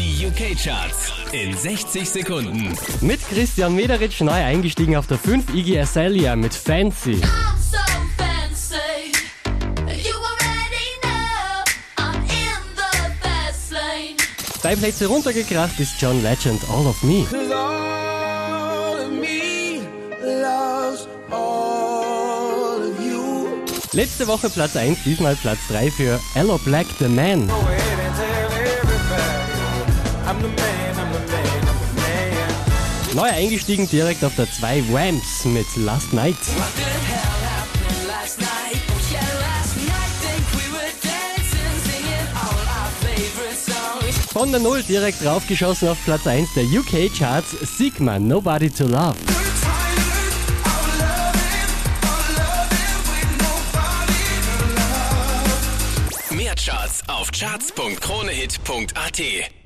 Die UK-Charts in 60 Sekunden. Mit Christian Mederitsch neu eingestiegen auf der 5 Iggy Azalea mit Fancy. So fancy. Zwei Plätze runtergekracht ist John Legend All of Me. Cause all of me loves all of you. Letzte Woche Platz 1, diesmal Platz 3 für Ella Black The Man. Go Neu eingestiegen direkt auf der 2 Whams mit Last Night. Von der 0 direkt draufgeschossen auf Platz 1 der UK Charts Sigma Nobody to Love. Mehr Charts auf charts.kronehit.at.